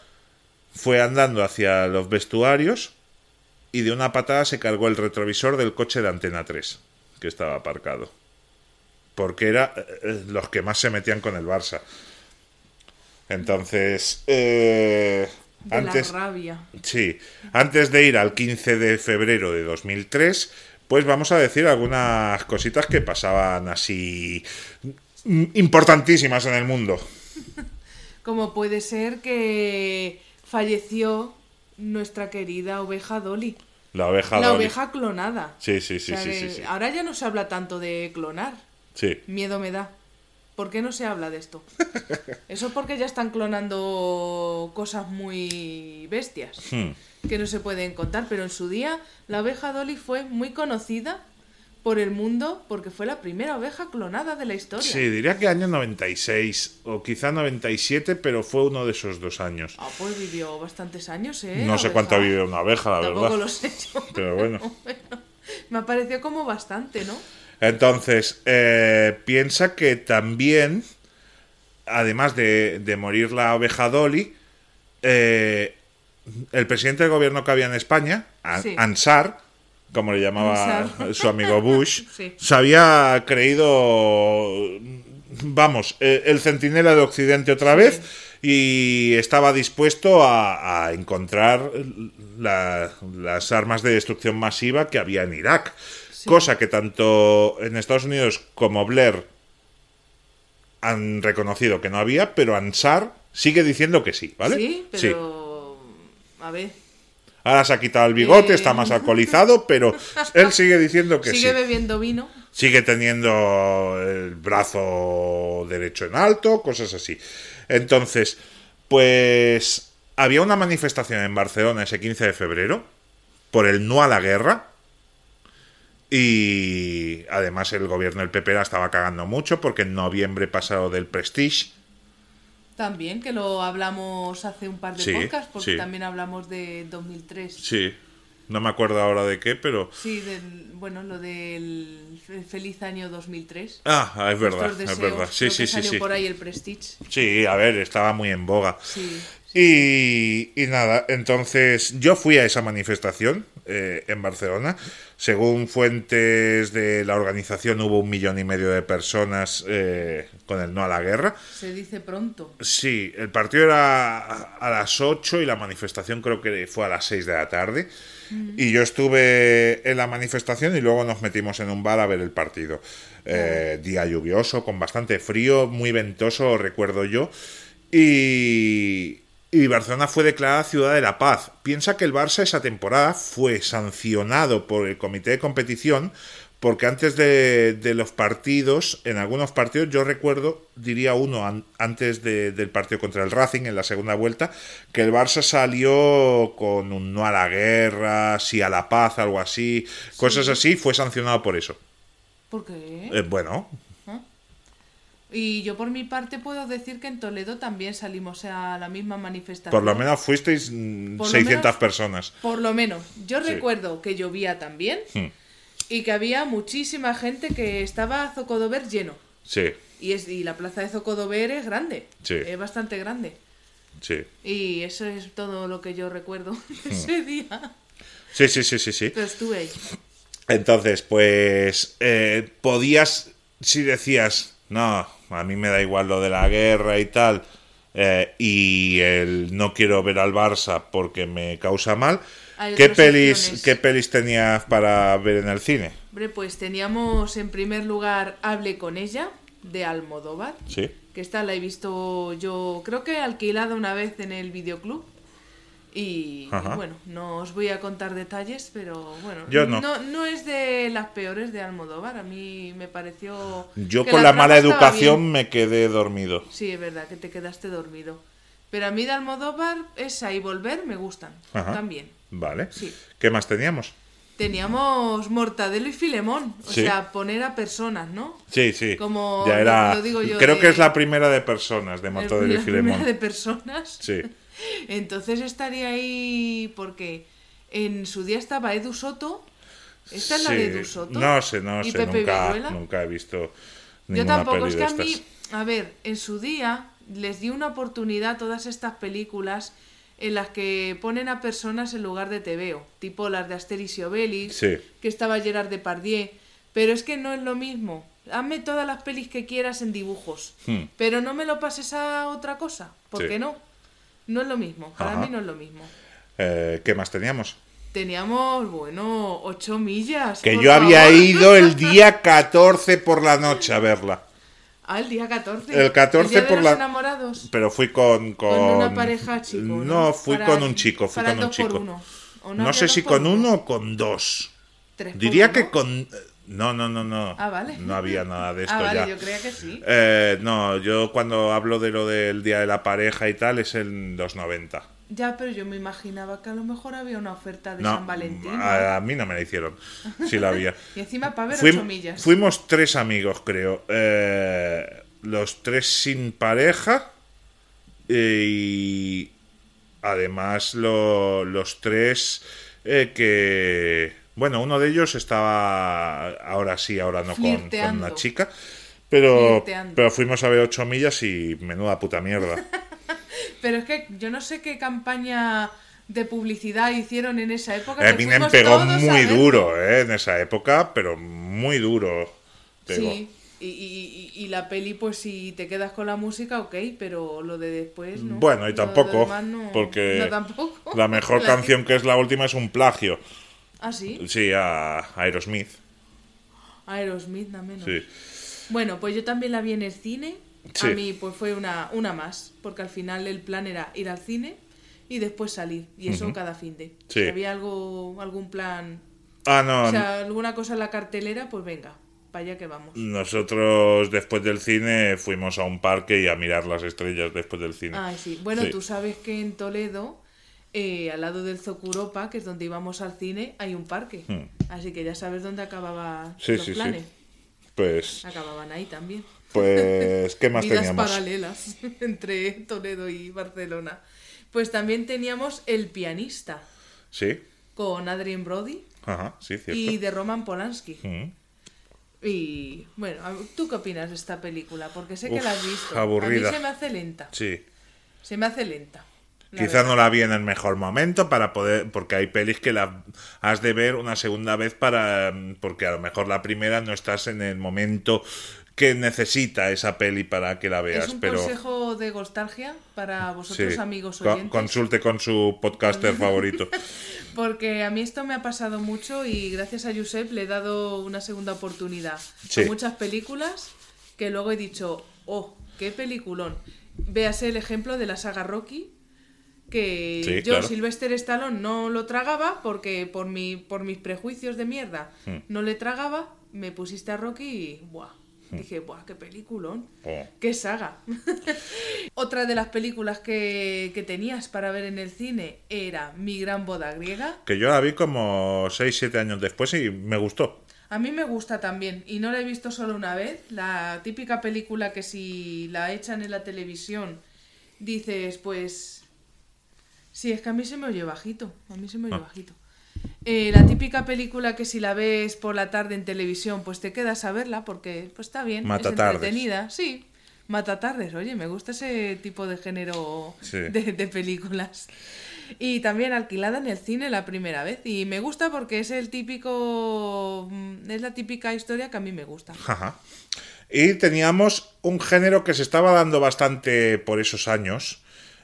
fue andando hacia los vestuarios y de una patada se cargó el retrovisor del coche de Antena 3, que estaba aparcado. Porque era eh, eh, los que más se metían con el Barça. Entonces, eh, De antes, la rabia. sí, antes de ir al 15 de febrero de 2003, pues vamos a decir algunas cositas que pasaban así mm, importantísimas en el mundo. Como puede ser que falleció nuestra querida oveja Dolly. La oveja la Dolly. oveja clonada. Sí, sí, sí, O sea sí, que sí, sí. Ahora ya no se habla tanto de clonar. Sí. Miedo me da. ¿Por qué no se habla de esto? Eso es porque ya están clonando cosas muy bestias Hmm. que no se pueden contar. Pero en su día la oveja Dolly fue muy conocida por el mundo porque fue la primera oveja clonada de la historia. Sí, diría que año 96 o quizá 97, pero fue uno de esos dos años. Ah, pues vivió bastantes años, ¿eh? No sé oveja. cuánto vive una abeja, la Tampoco verdad. lo sé yo. Pero bueno. Me ha parecido como bastante, ¿no? Entonces, eh, piensa que también, además de, de morir la oveja Dolly, eh, el presidente del gobierno que había en España, Sí. Ansar, como le llamaba su amigo Bush, Sí. se había creído, vamos, eh, el centinela de Occidente otra vez y estaba dispuesto a, a encontrar la- las armas de destrucción masiva que había en Irak. Cosa que tanto en Estados Unidos como Blair han reconocido que no había, pero Ansar sigue diciendo que sí, ¿vale? Sí, pero... A ver, Ahora se ha quitado el bigote, Eh. está más alcoholizado, pero él sigue diciendo que sigue sí. bebiendo vino. Sigue teniendo el brazo derecho en alto, cosas así. Entonces, pues había una manifestación en Barcelona ese 15 de febrero por el no a la guerra. Y además el gobierno del PP la estaba cagando mucho porque en noviembre pasado del Prestige También, que lo hablamos hace un par de Sí, podcasts, porque sí. también hablamos de 2003. Sí, no me acuerdo ahora de qué, pero... Sí, del, bueno, lo del fe- feliz año 2003. Ah, es verdad, es verdad. Sí, sí, sí, sí. por ahí el Prestige. Sí, a ver, estaba muy en boga. Sí. Y, y nada, entonces yo fui a esa manifestación eh, en Barcelona. Según fuentes de la organización hubo un millón y medio de personas eh, con el no a la guerra. Se dice pronto. Sí, el partido era a- a las 8 y la manifestación creo que fue a las 6 de la tarde. Y yo estuve en la manifestación y luego nos metimos en un bar a ver el partido. Eh, día lluvioso, con bastante frío, muy ventoso, recuerdo yo. Y, y Barcelona fue declarada ciudad de la paz. Piensa que el Barça esa temporada fue sancionado por el comité de competición porque antes de, de los partidos, en algunos partidos, yo recuerdo, diría uno an- antes de- del partido contra el Racing en la segunda vuelta, que el Barça salió con un no a la guerra, sí a la paz, algo así, cosas así, fue sancionado por eso. ¿Por qué? Eh, bueno, Y yo por mi parte puedo decir que en Toledo también salimos a la misma manifestación. por lo menos fuisteis Por lo 600 menos- personas. Por lo menos. Yo Sí. recuerdo que llovía también Hmm. Y que había muchísima gente que estaba Zocodover lleno. Sí, Y, es, y la plaza de Zocodover es grande. Sí. Es bastante grande. sí. Y eso es todo lo que yo recuerdo de ese día. Sí, sí, sí, sí, sí. Pero estuve ahí. Entonces, pues eh, podías, si decías, no, a mí me da igual lo de la guerra y tal, eh, y el no quiero ver al Barça porque me causa mal, Hay ¿qué pelis, opciones. ¿qué pelis tenías para ver en el cine? Hombre, pues teníamos en primer lugar Hable con ella, de Almodóvar. Sí. Que esta la he visto yo, creo que alquilada una vez en el videoclub. Y, y bueno, no os voy a contar detalles, pero bueno, Yo no. no. es de las peores de Almodóvar. A mí me pareció. Yo que con la, trama mala educación me quedé dormido. Sí, es verdad que te quedaste dormido. Pero a mí de Almodóvar, esa y volver me gustan Ajá. también. Vale. Sí. ¿Qué más teníamos? Teníamos Mortadelo y Filemón, o Sí. sea, poner a personas, ¿no? Sí, sí. Como ya era. lo digo yo creo de- que es la primera de personas de Mortadelo y la primera Filemón. de personas. Sí. Entonces estaría ahí porque en su día estaba Edu Soto. ¿Esta es la de Edu Soto? No sé, no ¿Y sé, nunca, nunca he visto Yo tampoco, peli es de que a estas. mí, a ver, en su día les di una oportunidad a todas estas películas en las que ponen a personas en lugar de TVO, tipo las de Asterix y Obelix, Sí. que estaba Gerard Depardieu, pero es que no es lo mismo. Hazme todas las pelis que quieras en dibujos, Hmm. pero no me lo pases a otra cosa, ¿por Sí. qué no? No es lo mismo, para Ajá. mí no es lo mismo. Eh, ¿Qué más teníamos? Teníamos, bueno, ocho millas. Que yo había ido el día 14 por la noche a verla. Ah, el día 14. El 14 día de por los la- enamorados. Pero fui con. Con, Con una pareja chico. No, No, fui Para- con un chico, fui con un dos por chico. uno. ¿O No, había sé si con uno o con dos. Diría uno? que con. No, no, no, no. Ah, vale. No había nada de esto Ah, vale, ya. yo creía que sí. Eh, no, yo cuando hablo de lo del día de la pareja y tal es en los 90. Ya, pero yo me imaginaba que a lo mejor había una oferta de No, San Valentín. ¿no? a, a mí no me la hicieron. Sí la había. Y encima para ver Fuim- ocho millas. Fuimos tres amigos, creo. Eh, los tres sin pareja. eh, y además lo- los tres eh, que... Bueno, uno de ellos estaba... Ahora sí, ahora no con, una chica. Pero, Flirteando. pero fuimos a ver ocho millas y menuda puta mierda. Pero es que yo no sé qué campaña de publicidad hicieron en esa época. Eminem fuimos pegó muy duro eh, en esa época, pero muy duro. pegó. Sí, y, y- y- y la peli, pues si te quedas con la música, ok, pero lo de después no. Bueno, y tampoco, no- porque no, tampoco. la mejor La- canción que es la última es un plagio. Ah, sí. Sí, a Aerosmith. Aerosmith, nada menos. Sí. Bueno, pues yo también la vi en el cine. Sí. A mí pues fue una, una más, porque al final el plan era ir al cine y después salir, y eso Ujú. cada fin de. Sí. Si había algo, algún plan, Ah, no. o sea, alguna cosa en la cartelera, pues venga, para allá que vamos. Nosotros después del cine fuimos a un parque y a mirar las estrellas después del cine. Ay, sí. Bueno, Sí. tú sabes que en Toledo, eh, al lado del Zocuropa, que es donde íbamos al cine, hay un parque. Hmm. Así que ya sabes dónde acababan Sí, los sí, sí. planes. Pues, Acababan ahí también. Pues, ¿qué más Vidas teníamos? paralelas entre Toledo y Barcelona. Pues también teníamos El pianista Sí, con Adrien Brody ajá, sí, cierto. y de Roman Polanski. Mm. Y bueno, ¿tú qué opinas de esta película? Porque sé que Uf, la has visto. aburrida. A mí se me hace lenta. Sí. Se me hace lenta. Quizás no la vi en el mejor momento para poder, porque hay pelis que la has de ver una segunda vez para, mm, porque a lo mejor la primera no estás en el momento que necesita esa peli para que la veas, Es un pero consejo de nostalgia para vosotros sí, amigos oyentes. consulte con su podcaster favorito. Porque a mí esto me ha pasado mucho y gracias a Josep le he dado una segunda oportunidad. Sí. Muchas películas que luego he dicho, oh, qué peliculón. Véase el ejemplo de la saga Rocky, que Sí, yo claro. Sylvester Stallone no lo tragaba porque por mi por mis prejuicios de mierda Hmm. no le tragaba, me pusiste a Rocky y buah, dije, buah, qué peliculón. Oh. ¡Qué saga! Otra de las películas que, que tenías para ver en el cine era Mi gran boda griega. Que yo la vi como 6-7 años después y me gustó. A mí me gusta también y no la he visto solo una vez. La típica película que si la echan en la televisión dices, pues... Sí, es que a mí se me oye bajito. A mí se me oye Ah. bajito. Eh, la típica película que si la ves por la tarde en televisión, pues te quedas a verla porque pues está bien, Mata es tardes. entretenida. Sí, mata tardes. Oye, me gusta ese tipo de género Sí. de, de películas. Y también alquilada en el cine la primera vez. Y me gusta porque es el típico. mm, Es la típica historia que a mí me gusta. Ajá. Y teníamos un género que se estaba dando bastante por esos años.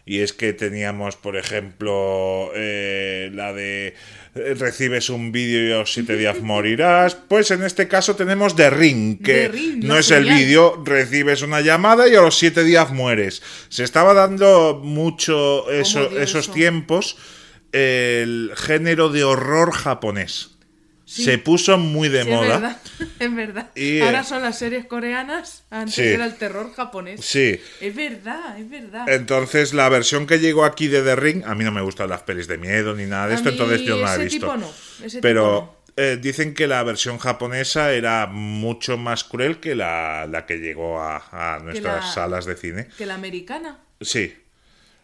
Y es que teníamos, por ejemplo, eh, la de eh, recibes un vídeo y a los siete días morirás. Pues en este caso tenemos The Ring, que The Ring, no es el vídeo, recibes una llamada y a los siete días mueres. Se estaba dando mucho eso- esos eso. tiempos el género de horror japonés. Sí. Se puso muy de Sí, moda. Es verdad, es verdad. Y, eh, Ahora son las series coreanas, antes Sí. era el terror japonés. Sí. Es verdad, es verdad. Entonces, la versión que llegó aquí de The Ring, a mí no me gustan las pelis de miedo ni nada de A esto, mí entonces yo no la he ese visto. tipo no, ese Pero eh, dicen que la versión japonesa era mucho más cruel que la, la que llegó a, a nuestras la- salas de cine. Que la americana. Sí.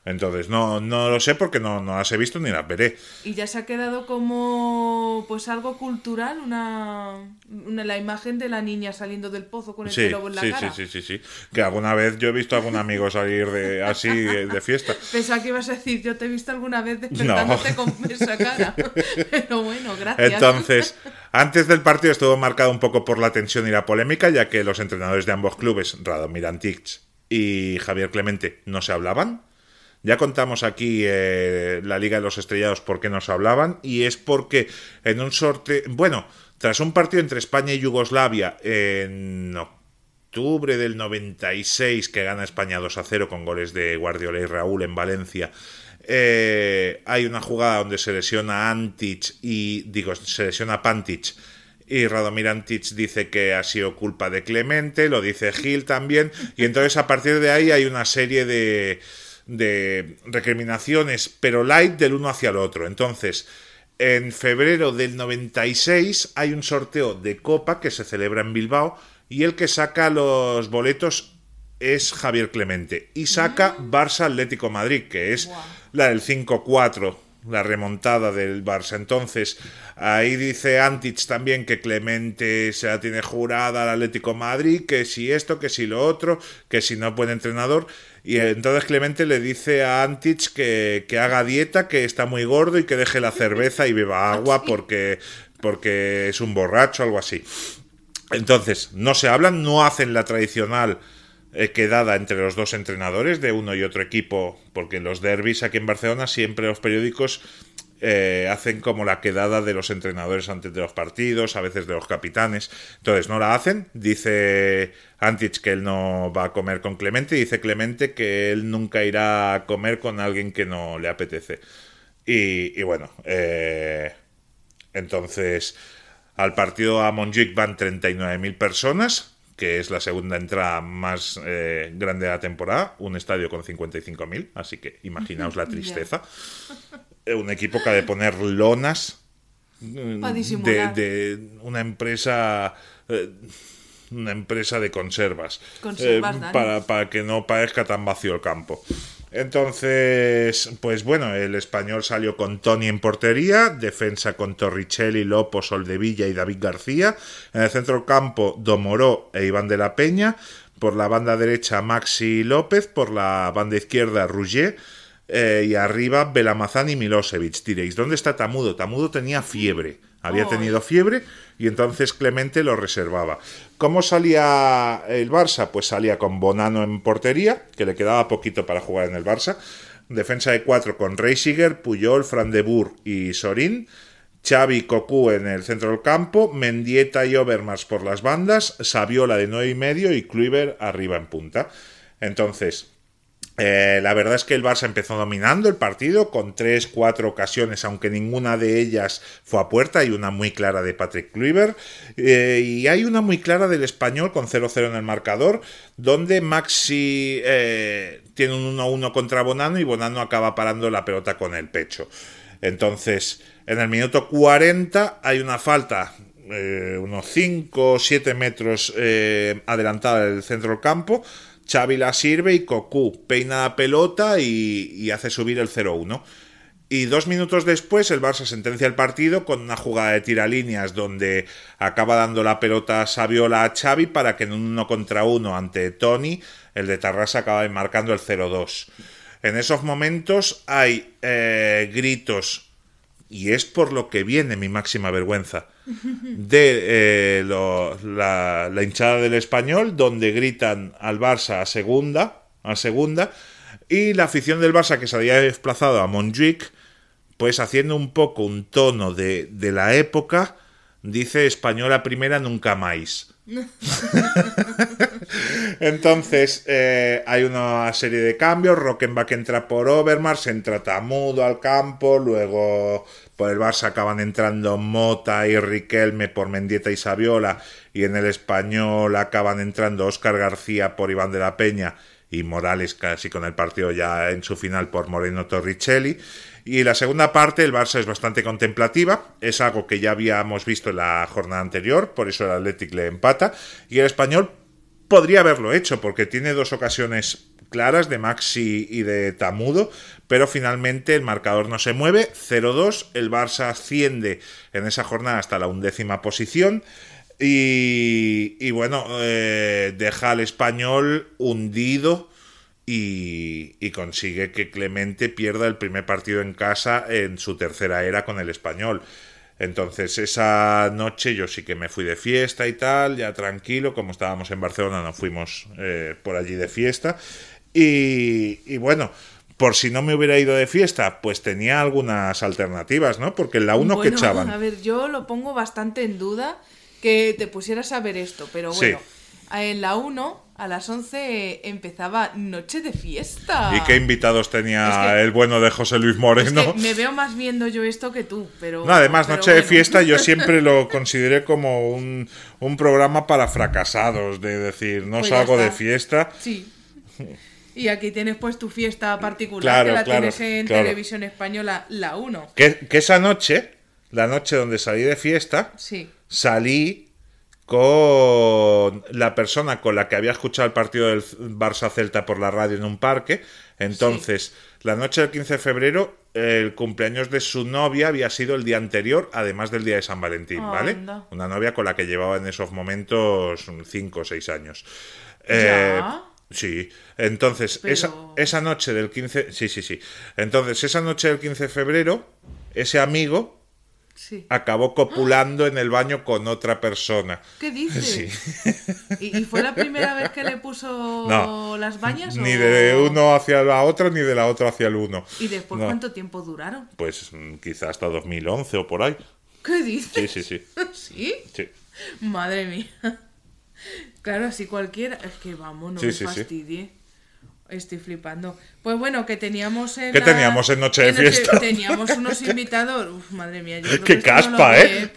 Entonces, no, no lo sé porque no, no las he visto ni las veré. Y ya se ha quedado como pues algo cultural, una, una- la imagen de la niña saliendo del pozo con el Sí, pelo en la sí, sí, cara. sí, sí, sí. Que alguna vez yo he visto a algún amigo salir de así de, de fiesta. Pensaba que ibas a decir, yo te he visto alguna vez despertándote con esa cara. Pero bueno, gracias. Entonces, antes del partido estuvo marcado un poco por la tensión y la polémica, ya que los entrenadores de ambos clubes, Radomir Antics y Javier Clemente, no se hablaban. Ya contamos aquí eh, la Liga de los Estrellados por qué no se hablaban, y es porque en un sorteo. Bueno, tras un partido entre España y Yugoslavia en octubre del 96, que gana España 2 a 0 con goles de Guardiola y Raúl en Valencia. eh, hay una jugada donde se lesiona Antic y digo, se lesiona Pantic y Radomir Antic dice que ha sido culpa de Clemente, lo dice Gil también, y entonces a partir de ahí hay una serie de, de recriminaciones, pero light del uno hacia el otro. Entonces, en febrero del 96 hay un sorteo de Copa que se celebra en Bilbao y el que saca los boletos es Javier Clemente y saca Barça Atlético Madrid, que es la del 5-4, la remontada del Barça. Entonces, ahí dice Antich también que Clemente se la tiene jurada al Atlético Madrid, que si esto, que si lo otro, que si no buen entrenador. Y entonces Clemente le dice a Antich que, que haga dieta, que está muy gordo y que deje la cerveza y beba agua porque, porque es un borracho, algo así. Entonces, no se hablan, no hacen la tradicional quedada entre los dos entrenadores de uno y otro equipo, porque los derbis aquí en Barcelona siempre los periódicos eh, hacen como la quedada de los entrenadores antes de los partidos, a veces de los capitanes. Entonces, no la hacen. Dice Antich que él no va a comer con Clemente y dice Clemente que él nunca irá a comer con alguien que no le apetece. Y, bueno, eh, entonces, al partido a Montjuic van 39.000 personas, que es la segunda entrada más eh, grande de la temporada, un estadio con 55.000, así que imaginaos la tristeza. Eh, un equipo que ha de poner lonas mm, de, de una empresa... eh, una empresa de conservas, Conservas, eh, para, para que no parezca tan vacío el campo. Entonces, pues bueno, el español salió con Tony en portería, defensa con Torricelli, Lopo, Soldevilla y David García. En el centro campo, Domoró e Iván de la Peña. Por la banda derecha, Maxi López. Por la banda izquierda, Rouget. Eh, y arriba, Belamazán y Milosevic. Diréis, ¿dónde está Tamudo? Tamudo tenía fiebre. Había tenido fiebre y entonces Clemente lo reservaba. ¿Cómo salía el Barça? Pues salía con Bonano en portería, que le quedaba poquito para jugar en el Barça. Defensa de cuatro con Reisiger, Puyol, Fran de Boer y Sorín. Xavi Cocu en el centro del campo, Mendieta y Overmars por las bandas, Saviola de nueve y medio y Kluivert arriba en punta. Entonces, Eh, la verdad es que el Barça empezó dominando el partido con tres, cuatro ocasiones, aunque ninguna de ellas fue a puerta. Hay una muy clara de Patrick Kluivert eh, y hay una muy clara del español con 0-0 en el marcador, donde Maxi eh, tiene un 1-1 contra Bonano y Bonano acaba parando la pelota con el pecho. Entonces, en el minuto 40 hay una falta unos 5 o 7 metros adelantada del centro del campo Xavi la sirve y Cocu peina la pelota y, hace subir el 0-1. Y dos minutos después el Barça sentencia el partido con una jugada de tiralíneas donde acaba dando la pelota a Saviola a Xavi para que en un uno contra uno ante Tony el de Tarrasa acabe marcando el 0-2. En esos momentos hay eh, gritos y es por lo que viene mi máxima vergüenza de eh, la, hinchada del español, donde gritan al Barça a segunda, a segunda, y la afición del Barça que se había desplazado a Montjuic, pues haciendo un poco un tono de, de la época, dice española primera nunca más. Entonces eh, hay una serie de cambios. Rockenbach entra por Overmars, entra Tamudo al campo, luego por el Barça acaban entrando Mota y Riquelme por Mendieta y Saviola, y en el español acaban entrando Óscar García por Iván de la Peña y Morales casi con el partido ya en su final por Moreno Torricelli. Y la segunda parte, el Barça es bastante contemplativa, es algo que ya habíamos visto en la jornada anterior, por eso el Athletic le empata, y el español podría haberlo hecho, porque tiene dos ocasiones claras de Maxi y de Tamudo, pero finalmente el marcador no se mueve, 0-2, el Barça asciende en esa jornada hasta la undécima posición, y, bueno, eh, deja al español hundido y, consigue que Clemente pierda el primer partido en casa en su tercera era con el español. Entonces esa noche yo sí que me fui de fiesta y tal, ya tranquilo, como estábamos en Barcelona, nos fuimos eh, por allí de fiesta. Y, bueno, por si no me hubiera ido de fiesta, pues tenía algunas alternativas, ¿no? Porque en la 1 que echaban. A ver, yo lo pongo bastante en duda que te pusieras a ver esto, pero bueno, en la 1 a las 11 empezaba Noche de Fiesta. ¿Y qué invitados tenía el bueno de José Luis Moreno? me veo más viendo yo esto que tú, pero... No, además, Noche de Fiesta yo siempre lo consideré como un, programa para fracasados, de decir, no pues salgo de fiesta. Sí. Y aquí tienes pues tu fiesta particular, que la tienes en televisión española, la 1. Que, que, esa noche, la noche donde salí de fiesta, sí. Salí con la persona con la que había escuchado el partido del Barça Celta por la radio en un parque. Entonces, la noche del 15 de febrero, el cumpleaños de su novia había sido el día anterior, además del día de San Valentín, ¿vale? Una novia con la que llevaba en esos momentos 5 o 6 años. Eh, sí, entonces, esa, esa noche del 15. Sí, sí, sí. Entonces, esa noche del 15 de febrero, ese amigo acabó copulando en el baño con otra persona. ¿Qué dices? ¿Y, fue la primera vez que le puso las bañas? Ni de uno hacia la otra, ni de la otra hacia el uno. ¿Y después cuánto tiempo duraron? Pues mm, quizás hasta 2011 o por ahí. ¿Qué dices? Sí, sí, sí. ¿Sí? Sí. Madre mía. Claro, así cualquiera. Es que vamos, no me fastidie. Estoy flipando. Pues bueno, que teníamos en. ¿Qué teníamos en Noche de Fiesta? teníamos unos invitados. Uf, madre mía. Yo ¡Qué caspa, eh!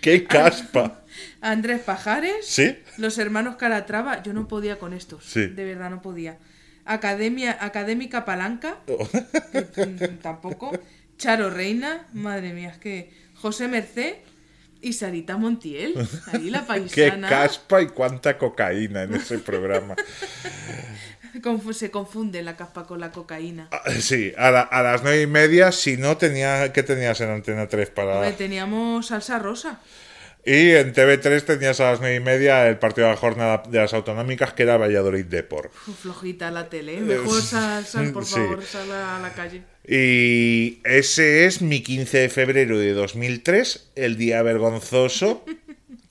¡Qué caspa! Andrés Pajares. Sí. Los hermanos Calatrava. Yo no podía con estos. Sí. De verdad, no podía. Academia, Académica Palanca. Oh. Mm, tampoco. Charo Reina. Madre mía, es que. José Merced. Y Sarita Montiel, ahí la paisana. Qué caspa y cuánta cocaína en ese programa. se confunde la caspa con la cocaína. Ah, sí, a, las nueve y media, si no tenía, ¿qué tenías en Antena 3 para...? teníamos salsa rosa. Y en TV3 tenías a las nueve y media el partido de la jornada de las autonómicas, que era Valladolid Depor. Flojita la tele, mejor sal, por favor, sal a la calle. Y ese es mi 15 de febrero de 2003, el día vergonzoso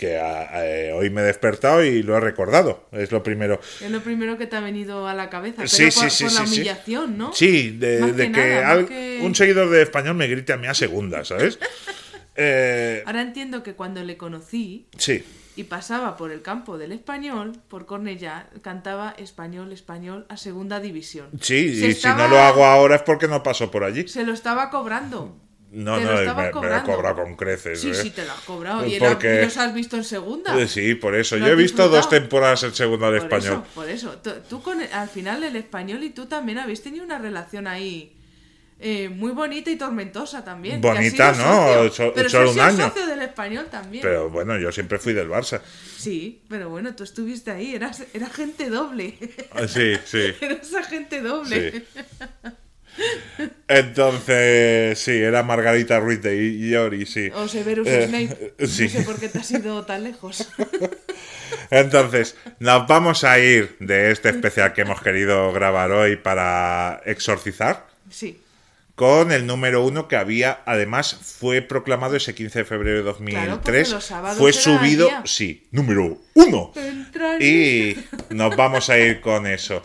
que eh, hoy me he despertado y lo he recordado. Es lo primero. Es lo primero que te ha venido a la cabeza. Pero sí, por, sí, por sí, la humillación, ¿no? Sí, de, de que, nada, al, que, un seguidor de español me grite a mí a segunda, ¿sabes? eh... Ahora entiendo que cuando le conocí. Sí. Y pasaba por el campo del español, por Cornellá, cantaba español, español a segunda división. Sí, se y estaba... si no lo hago ahora es porque no paso por allí. Se lo estaba cobrando. No, te no, lo me, me, lo he cobrado con creces. Sí, eh. sí, te lo has cobrado. Y Porque... El, los has visto en segunda. Sí, por eso. Yo he visto dos temporadas en segunda del por español. Eso, por eso. Tú, tú con el, al final el español y tú también habéis tenido una relación ahí. Eh, muy bonita y tormentosa también. Bonita, no, socio, pero solo un año. socio del español también. Pero bueno, yo siempre fui del Barça. Sí, pero bueno, tú estuviste ahí, eras, era gente doble. Ah, sí, sí. eras agente doble. Sí. Entonces, sí, era Margarita Ruiz de Iori, sí. O Severus Snape. Eh, no sé por qué te has ido tan lejos. Entonces, nos vamos a ir de este especial que hemos querido grabar hoy para exorcizar. Sí. Con el número uno que había, además, fue proclamado ese 15 de febrero de 2003. Claro, fue subido, sí, número uno. Y nos vamos a ir con eso.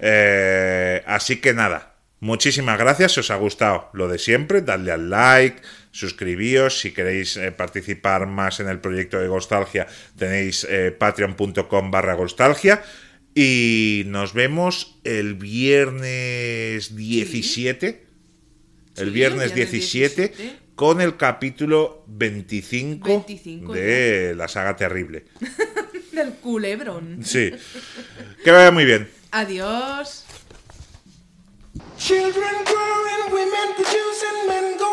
Eh, así que nada, Muchísimas gracias, si os ha gustado lo de siempre, dadle al like, suscribíos, si queréis eh, participar más en el proyecto de Gostalgia tenéis eh, patreon.com barra Gostalgia y nos vemos el viernes 17, el viernes, 17, con el capítulo 25, 25 de la saga terrible. Del culebrón. Sí. Que vaya muy bien. Adiós. Children growing, women producing, men going.